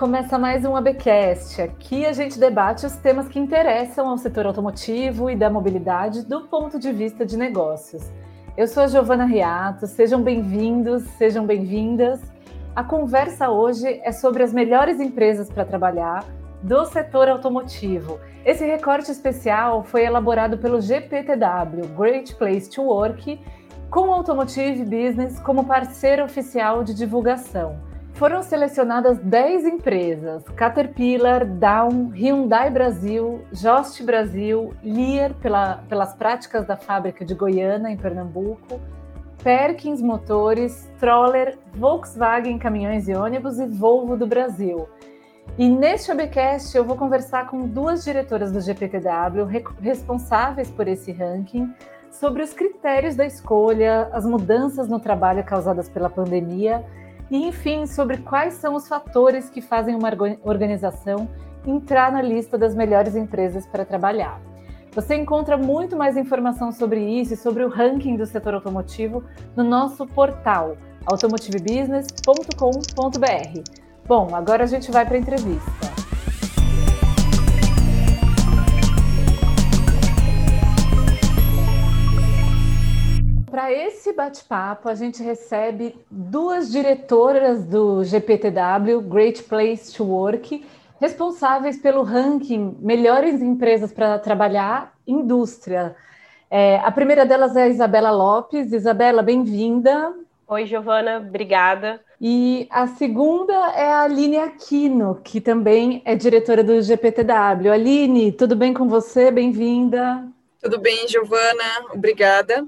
Começa mais um ABcast. Aqui a gente debate os temas que interessam ao setor automotivo e da mobilidade do ponto de vista de negócios. Eu sou a Giovana Riato, sejam bem-vindos, sejam bem-vindas. A conversa hoje é sobre as melhores empresas para trabalhar do setor automotivo. Esse recorte especial foi elaborado pelo GPTW, Great Place to Work, com o Automotive Business como parceiro oficial de divulgação. Foram selecionadas 10 empresas: Caterpillar, Down, Hyundai Brasil, Jost Brasil, Lear pela, pelas práticas da fábrica de Goiânia, em Pernambuco, Perkins Motores, Troller, Volkswagen Caminhões e Ônibus e Volvo do Brasil. E neste webcast eu vou conversar com duas diretoras do GPTW responsáveis por esse ranking sobre os critérios da escolha, as mudanças no trabalho causadas pela pandemia e, enfim, sobre quais são os fatores que fazem uma organização entrar na lista das melhores empresas para trabalhar. Você encontra muito mais informação sobre isso e sobre o ranking do setor automotivo no nosso portal automotivebusiness.com.br. Bom, agora a gente vai para a entrevista. Para esse bate-papo, a gente recebe duas diretoras do GPTW, Great Place to Work, responsáveis pelo ranking Melhores Empresas para Trabalhar, Indústria. É, a primeira delas é a Isabela Lopes. Isabela, bem-vinda. Oi, Giovana, obrigada. E a segunda é a Aline Aquino, que também é diretora do GPTW. Aline, tudo bem com você? Bem-vinda. Tudo bem, Giovana, obrigada.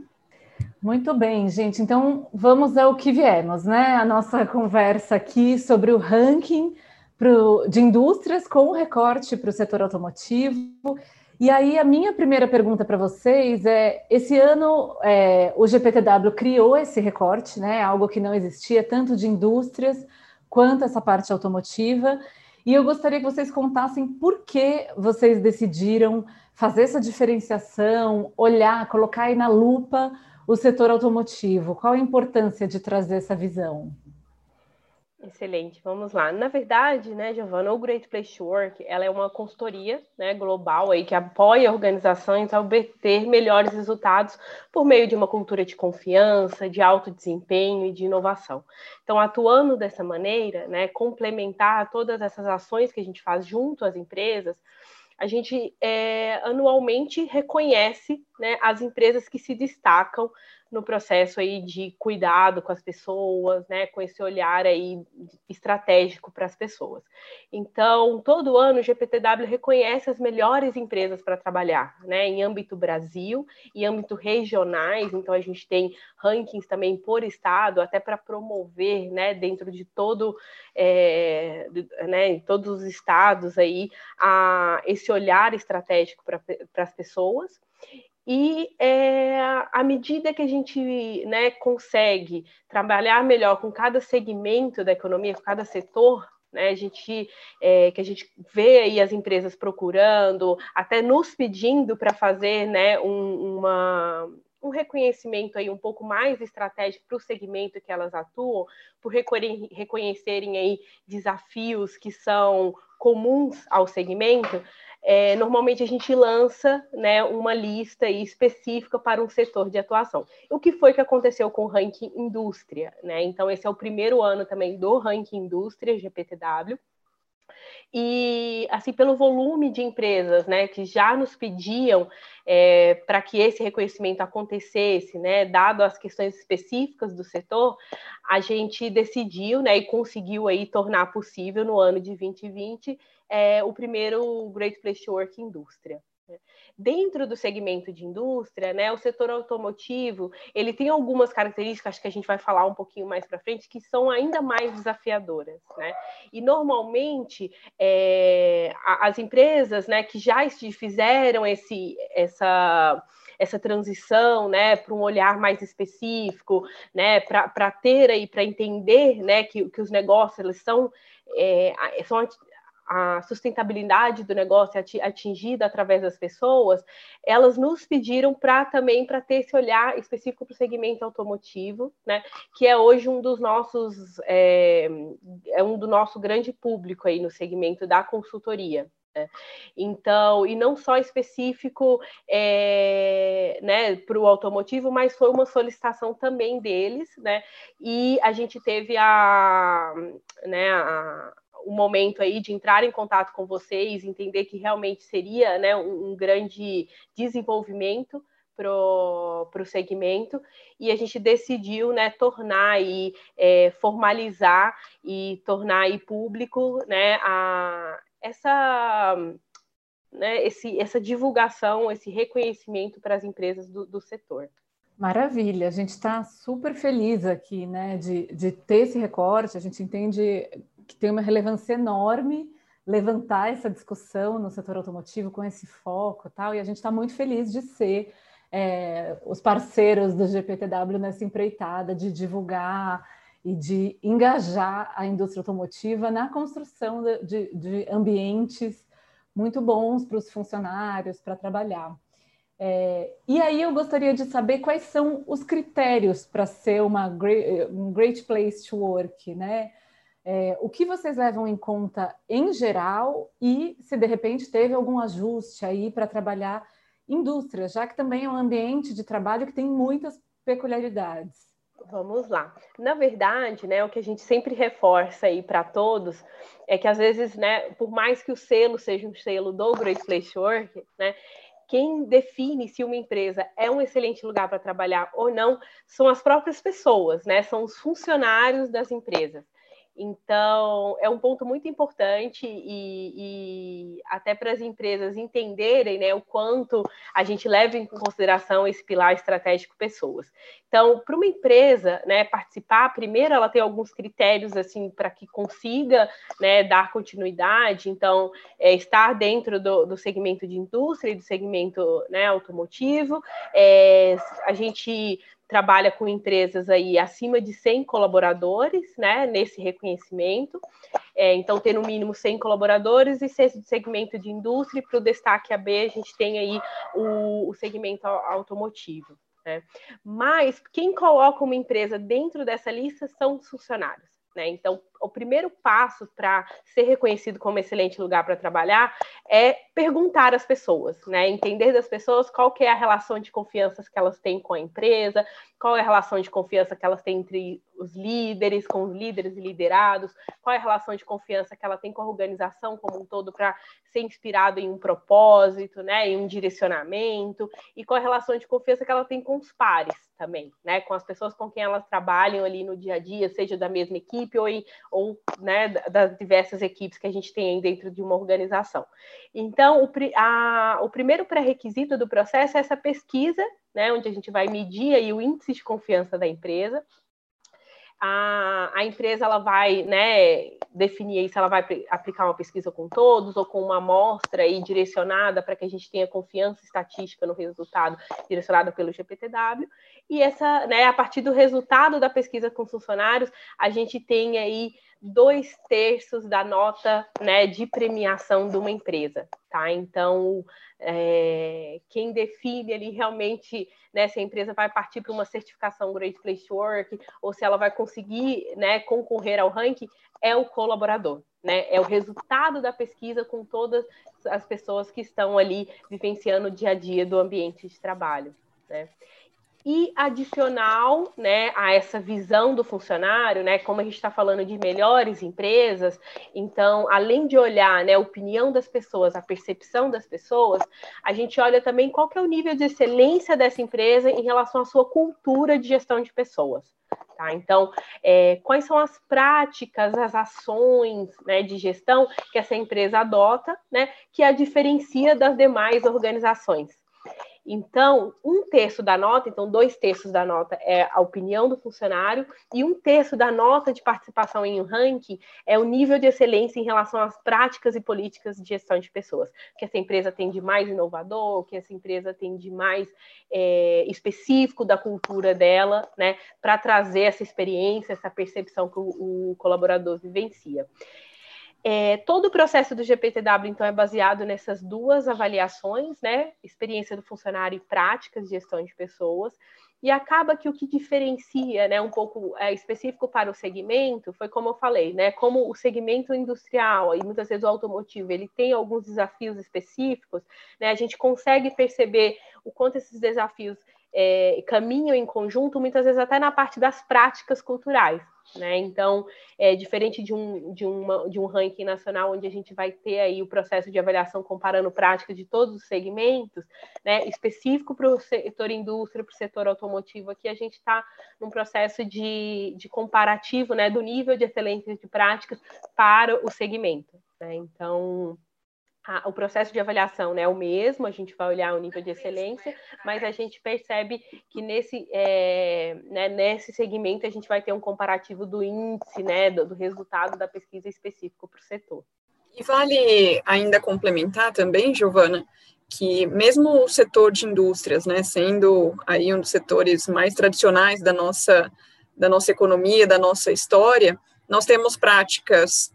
Muito bem, gente. Então vamos ao que viemos, né? A nossa conversa aqui sobre o ranking pro, de indústrias com recorte para o setor automotivo. E aí a minha primeira pergunta para vocês é: esse ano é, o GPTW criou esse recorte, né? Algo que não existia tanto de indústrias quanto essa parte automotiva. E eu gostaria que vocês contassem por que vocês decidiram fazer essa diferenciação, olhar, colocar aí na lupa o setor automotivo? Qual a importância de trazer essa visão? Excelente, vamos lá. Na verdade, né, Giovana, o Great Place to Work, ela é uma consultoria né, global aí que apoia organizações a obter melhores resultados por meio de uma cultura de confiança, de alto desempenho e de inovação. Então, atuando dessa maneira, né, complementar todas essas ações que a gente faz junto às empresas, a gente é, anualmente reconhece né, as empresas que se destacam no processo aí de cuidado com as pessoas, né, com esse olhar aí estratégico para as pessoas. Então, todo ano o GPTW reconhece as melhores empresas para trabalhar, né, em âmbito Brasil e âmbito regionais. Então, a gente tem rankings também por estado, até para promover, né, dentro de todo, é, né, em todos os estados aí, a, esse olhar estratégico para as pessoas. E é, à medida que a gente né, consegue trabalhar melhor com cada segmento da economia, com cada setor, né, a gente, é, que a gente vê aí as empresas procurando, até nos pedindo para fazer né, um, uma, um reconhecimento aí um pouco mais estratégico para o segmento que elas atuam, por reconhecerem aí desafios que são comuns ao segmento, é, normalmente a gente lança né, uma lista específica para um setor de atuação. O que foi que aconteceu com o ranking indústria? Né? Então, esse é o primeiro ano também do ranking indústria GPTW. E, assim, pelo volume de empresas né, que já nos pediam é, para que esse reconhecimento acontecesse, né, dado as questões específicas do setor, a gente decidiu né, e conseguiu aí tornar possível no ano de 2020 é, o primeiro Great Place to Work indústria. Dentro do segmento de indústria, né, o setor automotivo, ele tem algumas características, acho que a gente vai falar um pouquinho mais para frente, que são ainda mais desafiadoras. Né? E normalmente é, as empresas né, que já fizeram esse, essa essa transição, né, para um olhar mais específico, né, para ter aí, para entender, né, que, que os negócios eles são, é, são a sustentabilidade do negócio atingida através das pessoas, elas nos pediram para também para ter esse olhar específico para o segmento automotivo, né? Que é hoje um dos nossos é, é um do nosso grande público aí no segmento da consultoria. Então, e não só específico é, né, para o automotivo, mas foi uma solicitação também deles, né? E a gente teve a, né, a, o momento aí de entrar em contato com vocês, entender que realmente seria né, um, um grande desenvolvimento para o segmento e a gente decidiu né, tornar e é, formalizar e tornar aí público né, a, essa, né, esse, essa divulgação, esse reconhecimento para as empresas do, do setor. Maravilha, a gente está super feliz aqui né, de, de ter esse recorte, a gente entende que tem uma relevância enorme levantar essa discussão no setor automotivo com esse foco tal, e a gente está muito feliz de ser é, os parceiros do GPTW nessa empreitada de divulgar e de engajar a indústria automotiva na construção de, de, ambientes muito bons para os funcionários para trabalhar. É, e aí eu gostaria de saber quais são os critérios para ser uma great, um great place to work, né? É, o que vocês levam em conta em geral e se de repente teve algum ajuste aí para trabalhar indústria, já que também é um ambiente de trabalho que tem muitas peculiaridades. Vamos lá. Na verdade, né, o que a gente sempre reforça aí para todos é que às vezes, né, por mais que o selo seja um selo do Great Place Work, né, quem define se uma empresa é um excelente lugar para trabalhar ou não são as próprias pessoas, né? São os funcionários das empresas. Então, é um ponto muito importante e, e até para as empresas entenderem né, o quanto a gente leva em consideração esse pilar estratégico pessoas. Então, para uma empresa né, participar, primeiro ela tem alguns critérios assim para que consiga né, dar continuidade, então, é, estar dentro do, do, segmento de indústria e do segmento né, automotivo. É, a gente trabalha com empresas aí acima de 100 colaboradores, né, nesse reconhecimento. É, então, ter no mínimo 100 colaboradores e ser segmento de indústria. Para o destaque AB, a gente tem aí o, o segmento automotivo. Né? Mas quem coloca uma empresa dentro dessa lista são os funcionários. Né? Então, o primeiro passo para ser reconhecido como excelente lugar para trabalhar é perguntar às pessoas, né? entender das pessoas qual que é a relação de confiança que elas têm com a empresa, qual é a relação de confiança que elas têm entre os líderes, com os líderes e liderados, qual é a relação de confiança que ela tem com a organização como um todo para ser inspirado em um propósito, né, em um direcionamento, e qual é a relação de confiança que ela tem com os pares também, né, com as pessoas com quem elas trabalham ali no dia a dia, seja da mesma equipe ou, em, ou né, das diversas equipes que a gente tem dentro de uma organização. Então, o, a, o primeiro pré-requisito do processo é essa pesquisa né, onde a gente vai medir aí o índice de confiança da empresa. A, a empresa ela vai né, definir se ela vai aplicar uma pesquisa com todos ou com uma amostra aí direcionada para que a gente tenha confiança estatística no resultado direcionada pelo GPTW. E essa, né, a partir do resultado da pesquisa com funcionários, a gente tem aí dois terços da nota né, de premiação de uma empresa, tá? Então, é, quem define ali realmente né, se a empresa vai partir para uma certificação Great Place to Work ou se ela vai conseguir né, concorrer ao ranking é o colaborador, né? É o resultado da pesquisa com todas as pessoas que estão ali vivenciando o dia a dia do ambiente de trabalho, né? E adicional né, a essa visão do funcionário, né, como a gente está falando de melhores empresas, então, além de olhar né, a opinião das pessoas, a percepção das pessoas, a gente olha também qual que é o nível de excelência dessa empresa em relação à sua cultura de gestão de pessoas. Tá? Então, é, quais são as práticas, as ações né, de gestão que essa empresa adota, né, que a diferencia das demais organizações? Então, um terço da nota, então dois terços da nota é a opinião do funcionário e um terço da nota de participação em um ranking é o nível de excelência em relação às práticas e políticas de gestão de pessoas. Que essa empresa tem de mais inovador, que essa empresa tem de mais é, específico da cultura dela, né, para trazer essa experiência, essa percepção que o, o colaborador vivencia. É, todo o processo do GPTW, então, é baseado nessas duas avaliações, né? Experiência do funcionário e práticas de gestão de pessoas. E acaba que o que diferencia, né, um pouco é, específico para o segmento, foi como eu falei, né, como o segmento industrial e muitas vezes o automotivo, ele tem alguns desafios específicos, né, a gente consegue perceber o quanto esses desafios é, caminham em conjunto, muitas vezes até na parte das práticas culturais. Né? Então, é diferente de um, de, uma, de um ranking nacional, onde a gente vai ter aí o processo de avaliação comparando práticas de todos os segmentos, né? específico para o setor indústria, para o setor automotivo, aqui a gente está num processo de, de comparativo né? do nível de excelência de práticas para o segmento. Né? Então, a, o processo de avaliação né, é o mesmo, a gente vai olhar o nível de excelência, mas a gente percebe que nesse, é, né, nesse segmento a gente vai ter um comparativo do índice, né, do, do resultado da pesquisa específico para o setor. E vale ainda complementar também, Giovana, que mesmo o setor de indústrias, né, sendo aí um dos setores mais tradicionais da nossa, da nossa economia, da nossa história, nós temos práticas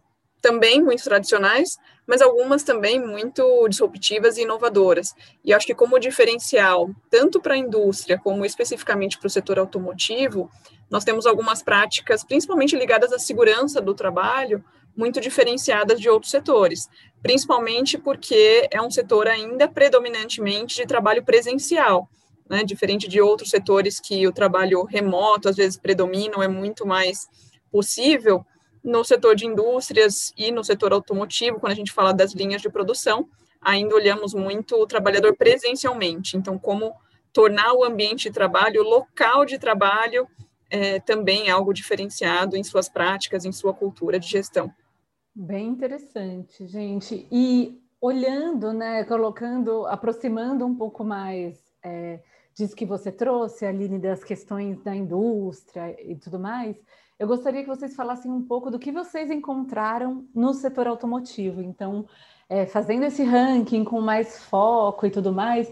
também muito tradicionais, mas algumas também muito disruptivas e inovadoras. E acho que como diferencial, tanto para a indústria como especificamente para o setor automotivo, nós temos algumas práticas, principalmente ligadas à segurança do trabalho, muito diferenciadas de outros setores, principalmente porque é um setor ainda predominantemente de trabalho presencial, né, diferente de outros setores que o trabalho remoto às vezes predomina, é muito mais possível no setor de indústrias e no setor automotivo, quando a gente fala das linhas de produção, ainda olhamos muito o trabalhador presencialmente. Então, como tornar o ambiente de trabalho, o local de trabalho, é, também algo diferenciado em suas práticas, em sua cultura de gestão. Bem interessante, gente. E olhando, né, colocando, aproximando um pouco mais é, disso que você trouxe, Aline, das questões da indústria e tudo mais, eu gostaria que vocês falassem um pouco do que vocês encontraram no setor automotivo. Então, é, fazendo esse ranking com mais foco e tudo mais,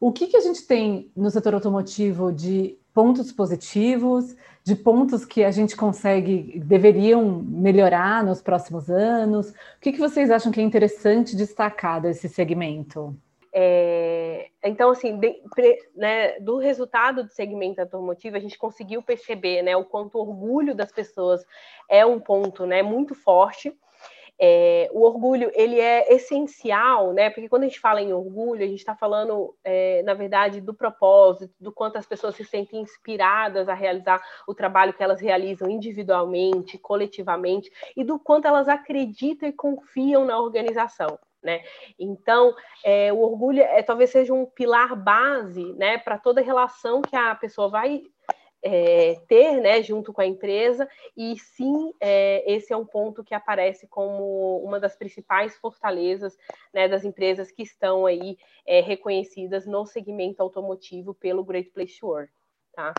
o que, que a gente tem no setor automotivo de pontos positivos, de pontos que a gente consegue, deveriam melhorar nos próximos anos? O que, que vocês acham que é interessante destacar desse segmento? É, então, assim, de, né, do resultado do segmento automotivo, a gente conseguiu perceber né, o quanto o orgulho das pessoas é um ponto né, muito forte. É, o orgulho ele é essencial, né? Porque quando a gente fala em orgulho, a gente está falando, é, na verdade, do propósito, do quanto as pessoas se sentem inspiradas a realizar o trabalho que elas realizam individualmente, coletivamente, e do quanto elas acreditam e confiam na organização. Né? Então, é, o orgulho é, talvez seja um pilar base né, para toda relação que a pessoa vai é, ter né, junto com a empresa, e sim, é, esse é um ponto que aparece como uma das principais fortalezas né, das empresas que estão aí é, reconhecidas no segmento automotivo pelo Great Place to Work. Tá?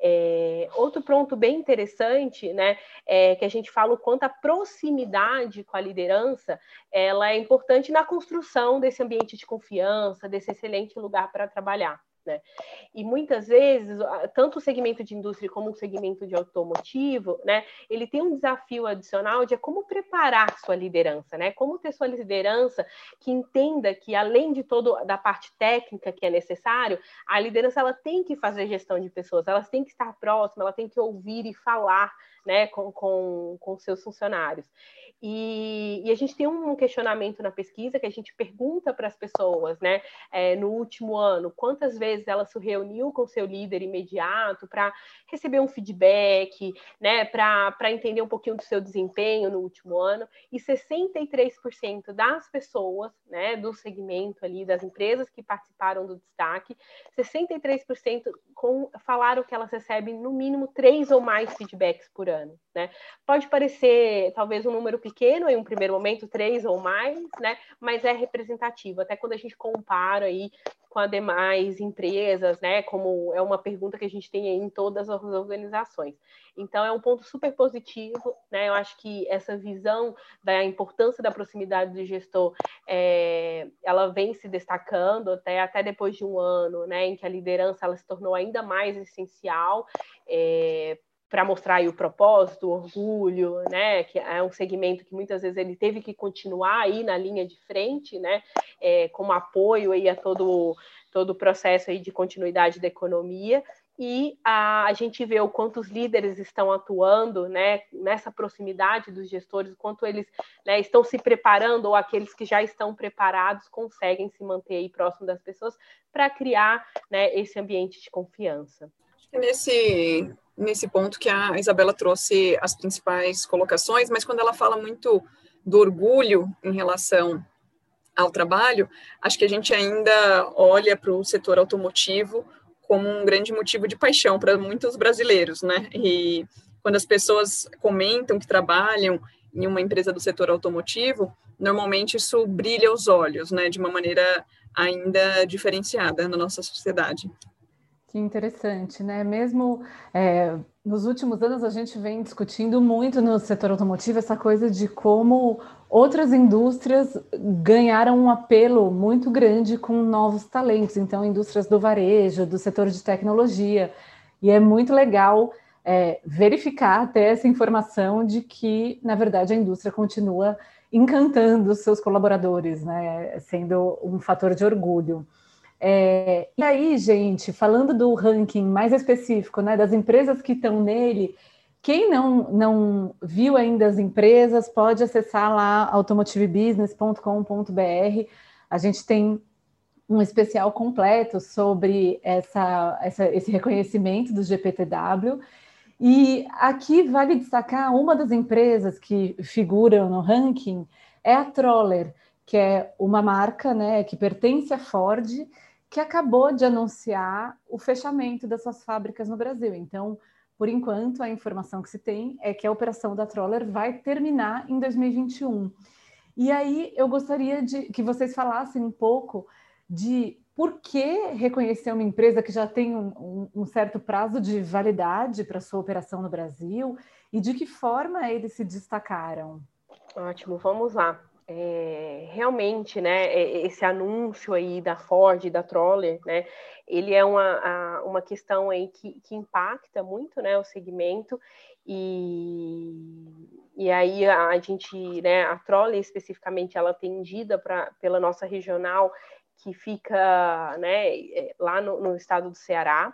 É, outro ponto bem interessante, né, é que a gente fala o quanto a proximidade com a liderança ela é importante na construção desse ambiente de confiança, desse excelente lugar para trabalhar. Né? E muitas vezes, tanto o segmento de indústria como o segmento de automotivo, né, ele tem um desafio adicional de como preparar sua liderança, né? Como ter sua liderança que entenda que, além de toda da parte técnica que é necessário, a liderança ela tem que fazer gestão de pessoas, elas têm que estar próximas, ela tem que ouvir e falar né, com, com, com seus funcionários. E, e, a gente tem um questionamento na pesquisa que a gente pergunta para as pessoas, né, é, no último ano, quantas vezes ela se reuniu com seu líder imediato para receber um feedback, né, para entender um pouquinho do seu desempenho no último ano, e 63% das pessoas, né, do segmento ali, das empresas que participaram do destaque, 63% com, falaram que elas recebem no mínimo três ou mais feedbacks por ano, né. Pode parecer, talvez, um número pequeno em um primeiro momento, três ou mais, né? Mas é representativo. Até quando a gente compara aí com as demais empresas, né? Como é uma pergunta que a gente tem aí em todas as organizações. Então é um ponto super positivo, né? Eu acho que essa visão da importância da proximidade do gestor, é, ela vem se destacando até até depois de um ano, né? Em que a liderança ela se tornou ainda mais essencial. É, para mostrar o propósito, o orgulho, né? Que é um segmento que muitas vezes ele teve que continuar aí na linha de frente, né? É, como apoio aí a todo todo o processo aí de continuidade da economia e a, a, gente vê o quanto os líderes estão atuando né, nessa proximidade dos gestores, o quanto eles né, estão se preparando, ou aqueles que já estão preparados conseguem se manter aí próximo das pessoas para criar né, esse ambiente de confiança. Nesse, nesse ponto que a Isabela trouxe as principais colocações, mas quando ela fala muito do orgulho em relação ao trabalho, acho que a gente ainda olha para o setor automotivo como um grande motivo de paixão para muitos brasileiros, né? E quando as pessoas comentam que trabalham em uma empresa do setor automotivo, normalmente isso brilha os olhos, né? De uma maneira ainda diferenciada na nossa sociedade. Que interessante, né? Mesmo é, nos últimos anos a gente vem discutindo muito no setor automotivo essa coisa de como outras indústrias ganharam um apelo muito grande com novos talentos, então indústrias do varejo, do setor de tecnologia, e é muito legal é, verificar até essa informação de que, na verdade, a indústria continua encantando os seus colaboradores, né? Sendo um fator de orgulho. É, e aí, gente, falando do ranking mais específico, né, das empresas que estão nele, quem não, não viu ainda as empresas, pode acessar lá automotivebusiness.com.br. A gente tem um especial completo sobre essa, essa, esse reconhecimento do GPTW. E aqui vale destacar uma das empresas que figuram no ranking é a Troller, que é uma marca né, que pertence à Ford que acabou de anunciar o fechamento das suas fábricas no Brasil. Então, por enquanto, a informação que se tem é que a operação da Troller vai terminar em 2021. E aí eu gostaria de que vocês falassem um pouco de por que reconhecer uma empresa que já tem um, um, certo prazo de validade para sua operação no Brasil e de que forma eles se destacaram. Ótimo, vamos lá é, realmente, né, esse anúncio aí da Ford, da Troller, né, ele é uma, uma questão aí que, que impacta muito, né, o segmento. E, e aí a, a gente, né, a Troller especificamente, ela atendida pra, pela nossa regional que fica, né, é, lá no, no estado do Ceará,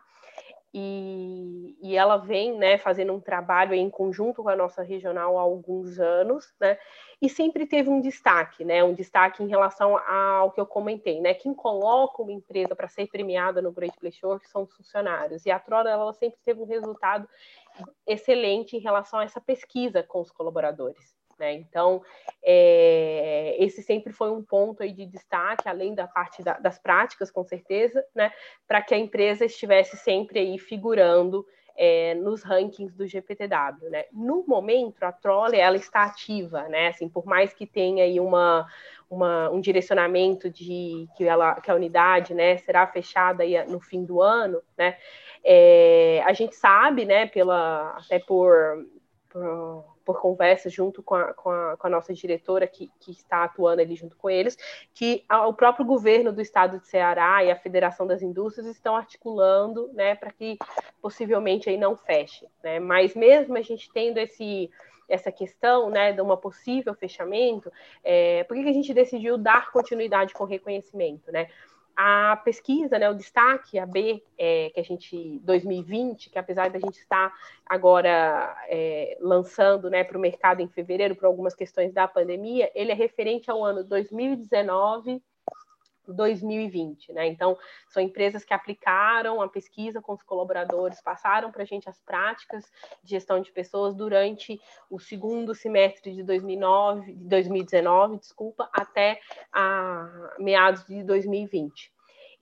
e, e, ela vem né, fazendo um trabalho em conjunto com a nossa regional há alguns anos, né, e sempre teve um destaque, né, um destaque em relação ao que eu comentei, né, quem coloca uma empresa para ser premiada no Great Place Work são os funcionários, e a Trora ela sempre teve um resultado excelente em relação a essa pesquisa com os colaboradores. Né? Então, é, esse sempre foi um ponto aí de destaque, além da parte da, das práticas, com certeza, né? para que a empresa estivesse sempre aí figurando é, nos rankings do GPTW, né? No momento, a Trolley, ela está ativa, né? Assim, por mais que tenha aí uma, uma, um direcionamento de que, ela, que a unidade, né, será fechada aí no fim do ano, né? É, a gente sabe, né, pela, até por, por por conversas junto com a, com a, com a nossa diretora que, que, está atuando ali junto com eles, que o próprio governo do estado de Ceará e a Federação das Indústrias estão articulando né, para que possivelmente aí não feche. Né? Mas mesmo a gente tendo esse essa questão né, de uma possível fechamento, é, por que, que a gente decidiu dar continuidade com reconhecimento? Né? A pesquisa, né, o destaque, a B, é, que a gente, 2020, que apesar da gente estar agora é, lançando né, para o mercado em fevereiro, por algumas questões da pandemia, ele é referente ao ano 2019 2020, né? Então, são empresas que aplicaram a pesquisa com os colaboradores, passaram para a gente as práticas de gestão de pessoas durante o segundo semestre de 2009, 2019, desculpa, até a meados de 2020.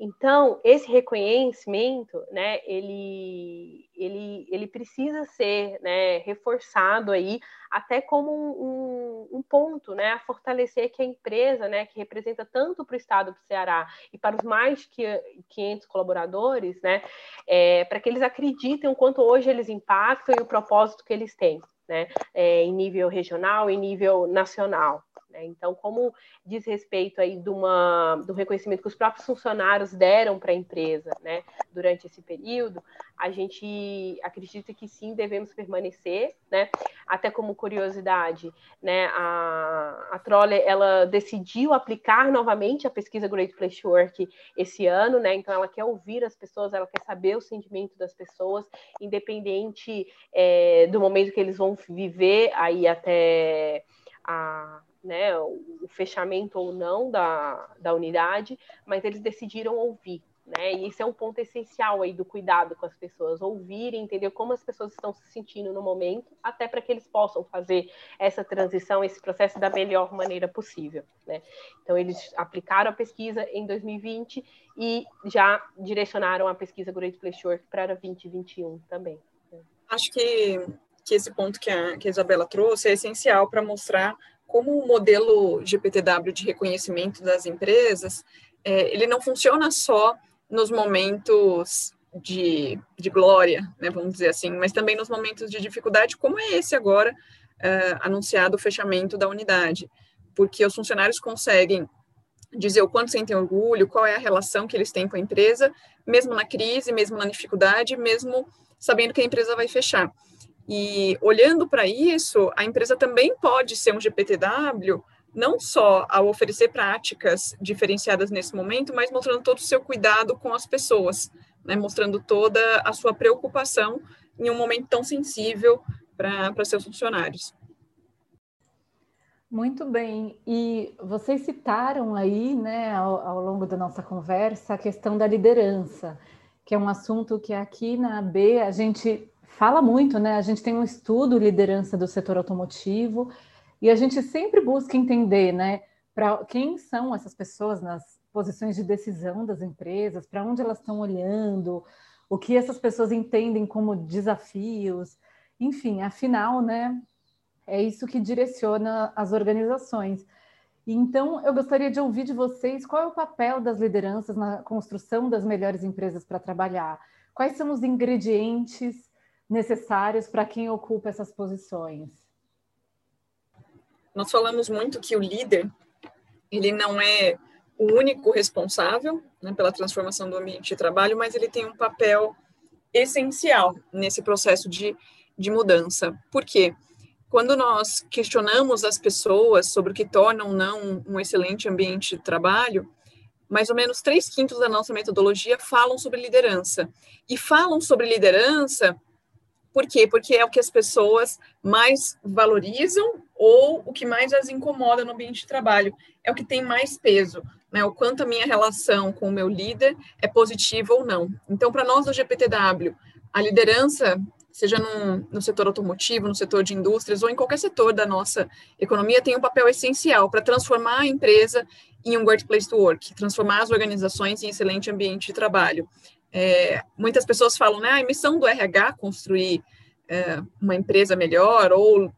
Então, esse reconhecimento, né, ele, ele, ele precisa ser né, reforçado aí, até como um, um, ponto né, a fortalecer que a empresa, né, que representa tanto para o Estado do Ceará e para os mais que 500 colaboradores, né, é, para que eles acreditem o quanto hoje eles impactam e o propósito que eles têm, né, é, em nível regional e nível nacional. Né? Então, como diz respeito aí de uma, do reconhecimento que os próprios funcionários deram para a empresa né, durante esse período, a gente acredita que sim, devemos permanecer, né? Até como curiosidade, né, a, a Troller, ela decidiu aplicar novamente a pesquisa Great Place Work esse ano, né? Então, ela quer ouvir as pessoas, ela quer saber o sentimento das pessoas, independente é, do momento que eles vão viver aí até a, né, o fechamento ou não da, da unidade, mas eles decidiram ouvir. Né? E esse é um ponto essencial aí do cuidado com as pessoas, ouvir entender como as pessoas estão se sentindo no momento, até para que eles possam fazer essa transição, esse processo da melhor maneira possível. Né? Então, eles aplicaram a pesquisa em 2020 e já direcionaram a pesquisa Great Place Work para 2021 também. Né? Acho que, que esse ponto que a, que a Isabela trouxe é essencial para mostrar como o modelo GPTW de reconhecimento das empresas, é, ele não funciona só nos momentos de, de glória, né, vamos dizer assim, mas também nos momentos de dificuldade, como é esse agora, é, anunciado o fechamento da unidade, porque os funcionários conseguem dizer o quanto sentem orgulho, qual é a relação que eles têm com a empresa, mesmo na crise, mesmo na dificuldade, mesmo sabendo que a empresa vai fechar. E olhando para isso, a empresa também pode ser um GPTW, não só ao oferecer práticas diferenciadas nesse momento, mas mostrando todo o seu cuidado com as pessoas, né, mostrando toda a sua preocupação em um momento tão sensível para seus funcionários. Muito bem. E vocês citaram aí, né, ao, ao, longo da nossa conversa, a questão da liderança, que é um assunto que aqui na AB a gente fala muito, né? A gente tem um estudo liderança do setor automotivo e a gente sempre busca entender, né, para quem são essas pessoas nas posições de decisão das empresas, para onde elas estão olhando, o que essas pessoas entendem como desafios, enfim, afinal, né, é isso que direciona as organizações. Então, eu gostaria de ouvir de vocês qual é o papel das lideranças na construção das melhores empresas para trabalhar. Quais são os ingredientes necessários para quem ocupa essas posições? Nós falamos muito que o líder ele não é o único responsável né, pela transformação do ambiente de trabalho, mas ele tem um papel essencial nesse processo de, de mudança. Por quê? Quando nós questionamos as pessoas sobre o que torna ou não um excelente ambiente de trabalho, mais ou menos três quintos da nossa metodologia falam sobre liderança. E falam sobre liderança por quê? Porque é o que as pessoas mais valorizam ou o que mais as incomoda no ambiente de trabalho. É o que tem mais peso, né? O quanto a minha relação com o meu líder é positiva ou não. Então, para nós do GPTW, a liderança, seja no, no setor automotivo, no setor de indústrias ou em qualquer setor da nossa economia, tem um papel essencial para transformar a empresa em um great place to work, transformar as organizações em excelente ambiente de trabalho. É, muitas pessoas falam, né, a missão do RH construir é, uma empresa melhor ou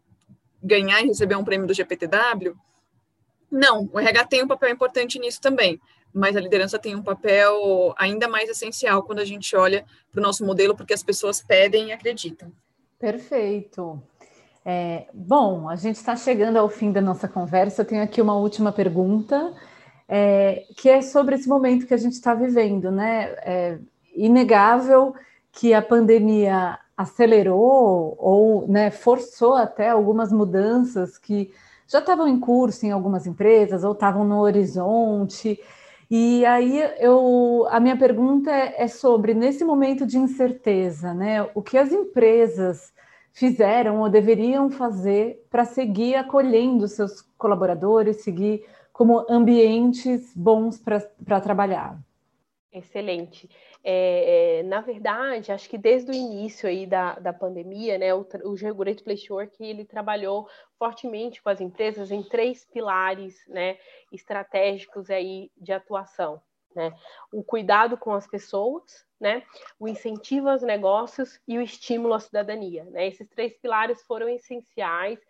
ganhar e receber um prêmio do GPTW. Não, o RH tem um papel importante nisso também, mas a liderança tem um papel ainda mais essencial quando a gente olha para o nosso modelo, porque as pessoas pedem e acreditam. Perfeito. É, bom, a gente está chegando ao fim da nossa conversa. Eu tenho aqui uma última pergunta, é, que é sobre esse momento que a gente está vivendo, né? É, inegável que a pandemia acelerou ou né, forçou até algumas mudanças que já estavam em curso em algumas empresas ou estavam no horizonte. E aí eu a minha pergunta é, é sobre nesse momento de incerteza, né? O que as empresas fizeram ou deveriam fazer para seguir acolhendo seus colaboradores, seguir como ambientes bons para trabalhar? Excelente. É, é, na verdade, acho que desde o início aí da, da pandemia, né, o, o Great Place Work ele trabalhou fortemente com as empresas em três pilares, né, estratégicos aí de atuação, né, o cuidado com as pessoas, né, o incentivo aos negócios e o estímulo à cidadania, né, esses três pilares foram essenciais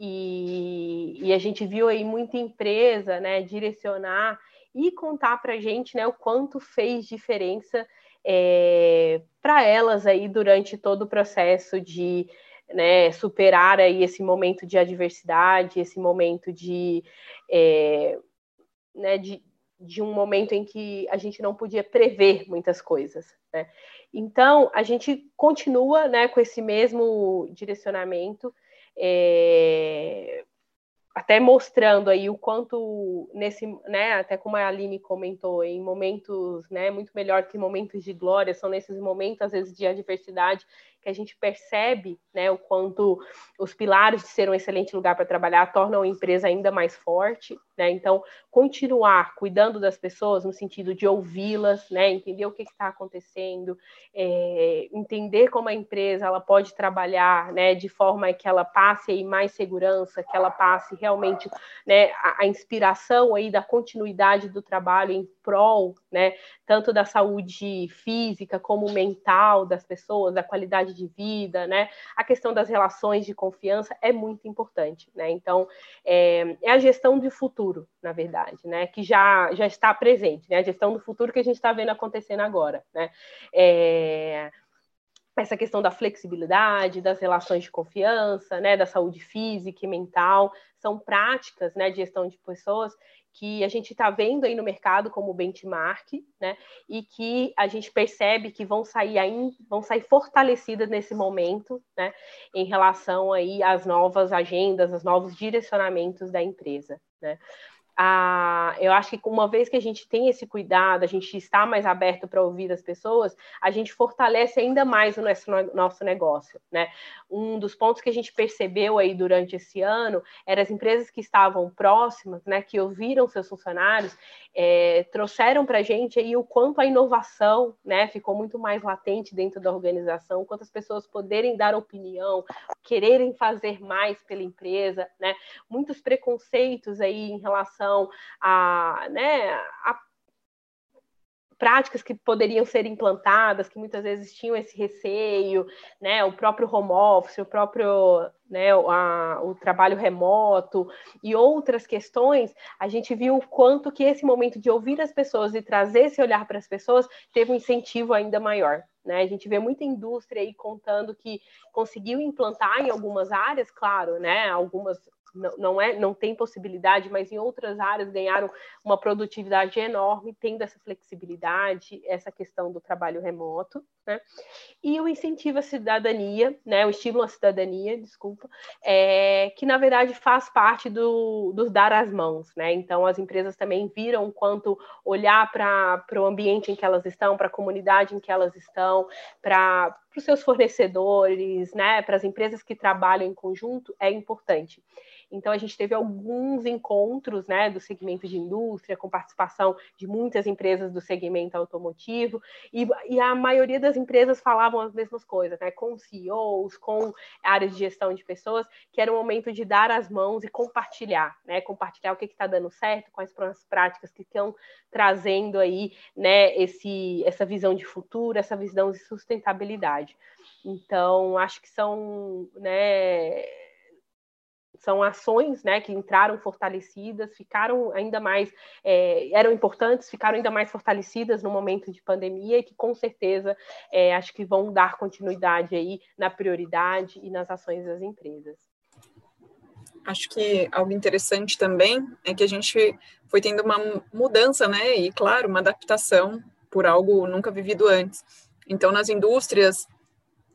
e, e a gente viu aí muita empresa, né, direcionar e contar para a gente né, o quanto fez diferença é, para elas aí durante todo o processo de né, superar aí esse momento de adversidade, esse momento de, é, né, de, de um momento em que a gente não podia prever muitas coisas. Né? Então, a gente continua né, com esse mesmo direcionamento, é, até mostrando aí o quanto nesse, né, até como a Aline comentou, em momentos, né, muito melhor que momentos de glória, são nesses momentos às vezes de adversidade que a gente percebe né, o quanto os pilares de ser um excelente lugar para trabalhar tornam a empresa ainda mais forte. Né? Então, continuar cuidando das pessoas no sentido de ouvi-las, né, entender o que está acontecendo, é, entender como a empresa ela pode trabalhar né, de forma que ela passe aí mais segurança, que ela passe realmente né, a, a inspiração aí da continuidade do trabalho em prol, né, tanto da saúde física como mental das pessoas, da qualidade de vida, né, a questão das relações de confiança é muito importante, né, então é, é a gestão do futuro, na verdade, né, que já, já está presente, né, a gestão do futuro que a gente está vendo acontecendo agora, né, é, essa questão da flexibilidade, das relações de confiança, né, da saúde física e mental, são práticas né, de gestão de pessoas que a gente está vendo aí no mercado como benchmark, né? E que a gente percebe que vão sair aí, vão sair fortalecidas nesse momento, né? Em relação aí às novas agendas, aos novos direcionamentos da empresa, né? Eu acho que uma vez que a gente tem esse cuidado, a gente está mais aberto para ouvir as pessoas, a gente fortalece ainda mais o nosso, nosso negócio, né? Um dos pontos que a gente percebeu aí durante esse ano era as empresas que estavam próximas, né, que ouviram seus funcionários, é, trouxeram para a gente aí o quanto a inovação, né, ficou muito mais latente dentro da organização, quantas pessoas poderem dar opinião, quererem fazer mais pela empresa, né? Muitos preconceitos aí em relação a, né, a práticas que poderiam ser implantadas, que muitas vezes tinham esse receio, né, o próprio home office, o próprio, né, a, o trabalho remoto e outras questões, a gente viu o quanto que esse momento de ouvir as pessoas e trazer esse olhar para as pessoas teve um incentivo ainda maior. Né? A gente vê muita indústria aí contando que conseguiu implantar em algumas áreas, claro, né? Algumas não, não, é, não tem possibilidade, mas em outras áreas ganharam uma produtividade enorme, tendo essa flexibilidade, essa questão do trabalho remoto, né? E o incentivo à cidadania, né? O estímulo à cidadania, desculpa, é, que na verdade faz parte do, do dar as mãos, né? Então as empresas também viram quanto olhar para o ambiente em que elas estão, para a comunidade em que elas estão, para os seus fornecedores, né? Para as empresas que trabalham em conjunto é importante. Então, a gente teve alguns encontros né, do segmento de indústria, com participação de muitas empresas do segmento automotivo, e, e a maioria das empresas falavam as mesmas coisas, né, com CEOs, com áreas de gestão de pessoas, que era o momento de dar as mãos e compartilhar, né, compartilhar o que está dando certo, quais foram as práticas que estão trazendo aí né, esse, essa visão de futuro, essa visão de sustentabilidade. Então, acho que são né, são ações né, que entraram fortalecidas, ficaram ainda mais, é, eram importantes, ficaram ainda mais fortalecidas no momento de pandemia e que com certeza é, acho que vão dar continuidade aí na prioridade e nas ações das empresas. Acho que algo interessante também é que a gente foi tendo uma mudança, né? E claro, uma adaptação por algo nunca vivido antes. Então, nas indústrias,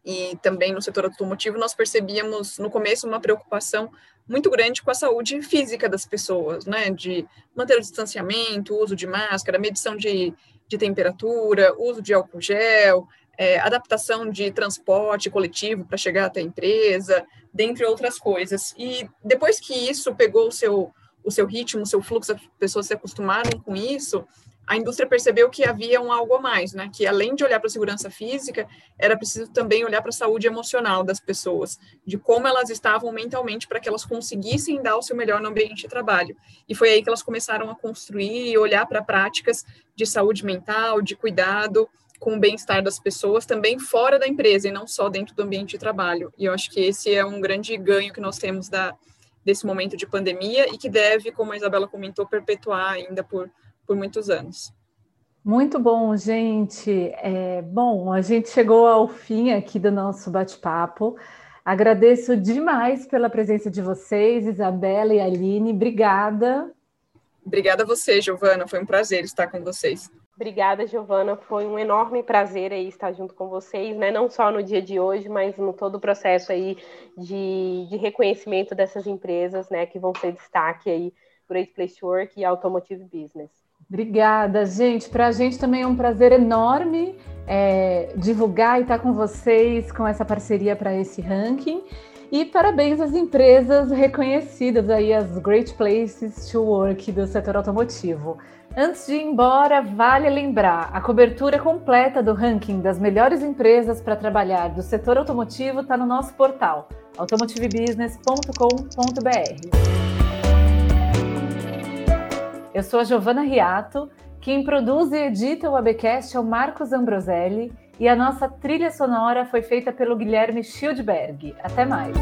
e também no setor automotivo, nós percebíamos no começo uma preocupação muito grande com a saúde física das pessoas, né? De manter o distanciamento, uso de máscara, medição de, de temperatura, uso de álcool gel, é, adaptação de transporte coletivo para chegar até a empresa, dentre outras coisas. E depois que isso pegou o seu, o seu ritmo, o seu fluxo, as pessoas se acostumaram com isso, a indústria percebeu que havia um algo a mais, né? Que além de olhar para a segurança física, era preciso também olhar para a saúde emocional das pessoas, de como elas estavam mentalmente para que elas conseguissem dar o seu melhor no ambiente de trabalho. E foi aí que elas começaram a construir e olhar para práticas de saúde mental, de cuidado com o bem-estar das pessoas também fora da empresa e não só dentro do ambiente de trabalho. E eu acho que esse é um grande ganho que nós temos da desse momento de pandemia e que deve, como a Isabela comentou, perpetuar ainda por por muitos anos. Muito bom, gente. É, bom, a gente chegou ao fim aqui do nosso bate-papo. Agradeço demais pela presença de vocês, Isabela e Aline. Obrigada. Obrigada a você, Giovana. Foi um prazer estar com vocês. Obrigada, Giovana. Foi um enorme prazer aí estar junto com vocês, né? Não só no dia de hoje, mas no todo o processo aí de, de reconhecimento dessas empresas, né? Que vão ser destaque aí, Great Place to Work e Automotive Business. Obrigada, gente. Para a gente também é um prazer enorme é, divulgar e estar com vocês com essa parceria para esse ranking. E parabéns às empresas reconhecidas aí, as Great Places to Work do setor automotivo. Antes de ir embora, vale lembrar, a cobertura completa do ranking das melhores empresas para trabalhar do setor automotivo está no nosso portal, automotivebusiness.com.br. Eu sou a Giovana Riato, quem produz e edita o Abcast é o Marcos Ambroselli e a nossa trilha sonora foi feita pelo Guilherme Schildberg. Até mais!